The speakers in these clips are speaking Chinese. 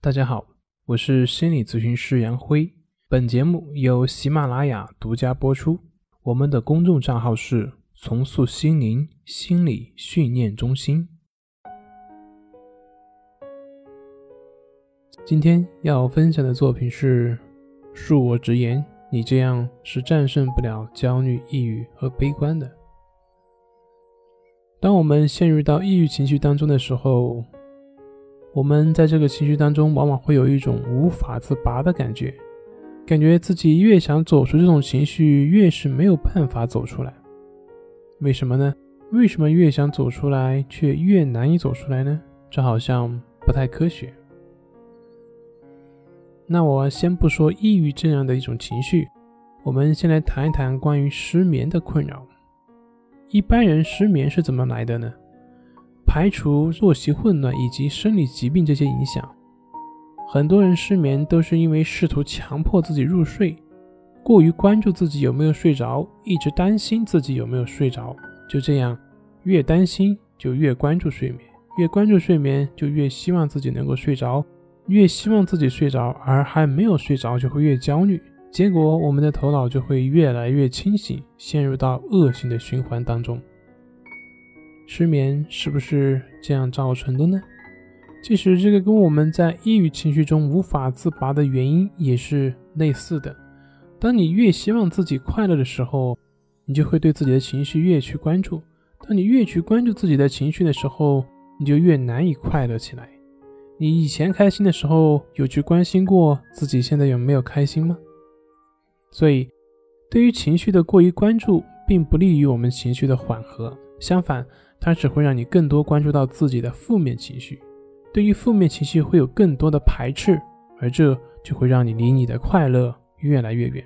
大家好，我是心理咨询师杨辉。本节目由喜马拉雅独家播出。我们的公众账号是“重塑心灵心理训练中心”。今天要分享的作品是：恕我直言，你这样是战胜不了焦虑、抑郁和悲观的。当我们陷入到抑郁情绪当中的时候，我们在这个情绪当中，往往会有一种无法自拔的感觉，感觉自己越想走出这种情绪，越是没有办法走出来。为什么呢？为什么越想走出来，却越难以走出来呢？这好像不太科学。那我先不说抑郁这样的一种情绪，我们先来谈一谈关于失眠的困扰。一般人失眠是怎么来的呢？排除作息混乱以及生理疾病这些影响，很多人失眠都是因为试图强迫自己入睡，过于关注自己有没有睡着，一直担心自己有没有睡着。就这样，越担心就越关注睡眠，越关注睡眠就越希望自己能够睡着，越希望自己睡着，而还没有睡着就会越焦虑，结果我们的头脑就会越来越清醒，陷入到恶性的循环当中。失眠是不是这样造成的呢？其实这个跟我们在抑郁情绪中无法自拔的原因也是类似的。当你越希望自己快乐的时候，你就会对自己的情绪越去关注；当你越去关注自己的情绪的时候，你就越难以快乐起来。你以前开心的时候，有去关心过自己现在有没有开心吗？所以，对于情绪的过于关注，并不利于我们情绪的缓和，相反。它只会让你更多关注到自己的负面情绪，对于负面情绪会有更多的排斥，而这就会让你离你的快乐越来越远。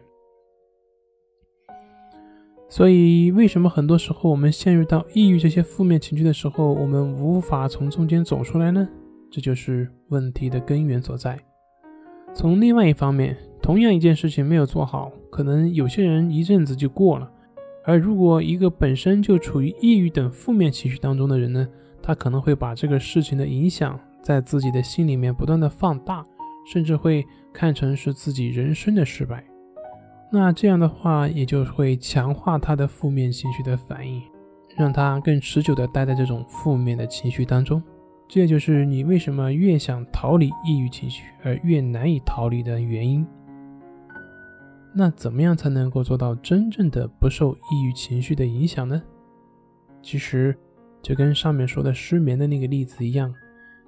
所以，为什么很多时候我们陷入到抑郁这些负面情绪的时候，我们无法从中间走出来呢？这就是问题的根源所在。从另外一方面，同样一件事情没有做好，可能有些人一阵子就过了。而如果一个本身就处于抑郁等负面情绪当中的人呢，他可能会把这个事情的影响在自己的心里面不断的放大，甚至会看成是自己人生的失败。那这样的话，也就会强化他的负面情绪的反应，让他更持久的待在这种负面的情绪当中。这就是你为什么越想逃离抑郁情绪而越难以逃离的原因。那怎么样才能够做到真正的不受抑郁情绪的影响呢？其实就跟上面说的失眠的那个例子一样，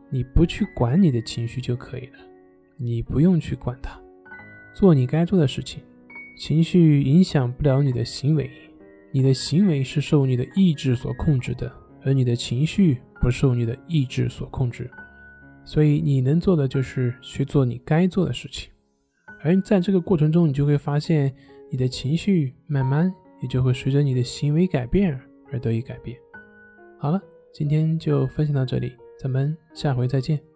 你不去管你的情绪就可以了，你不用去管它，做你该做的事情。情绪影响不了你的行为，你的行为是受你的意志所控制的，而你的情绪不受你的意志所控制。所以你能做的就是去做你该做的事情。而在这个过程中，你就会发现，你的情绪慢慢也就会随着你的行为改变而得以改变。好了，今天就分享到这里，咱们下回再见。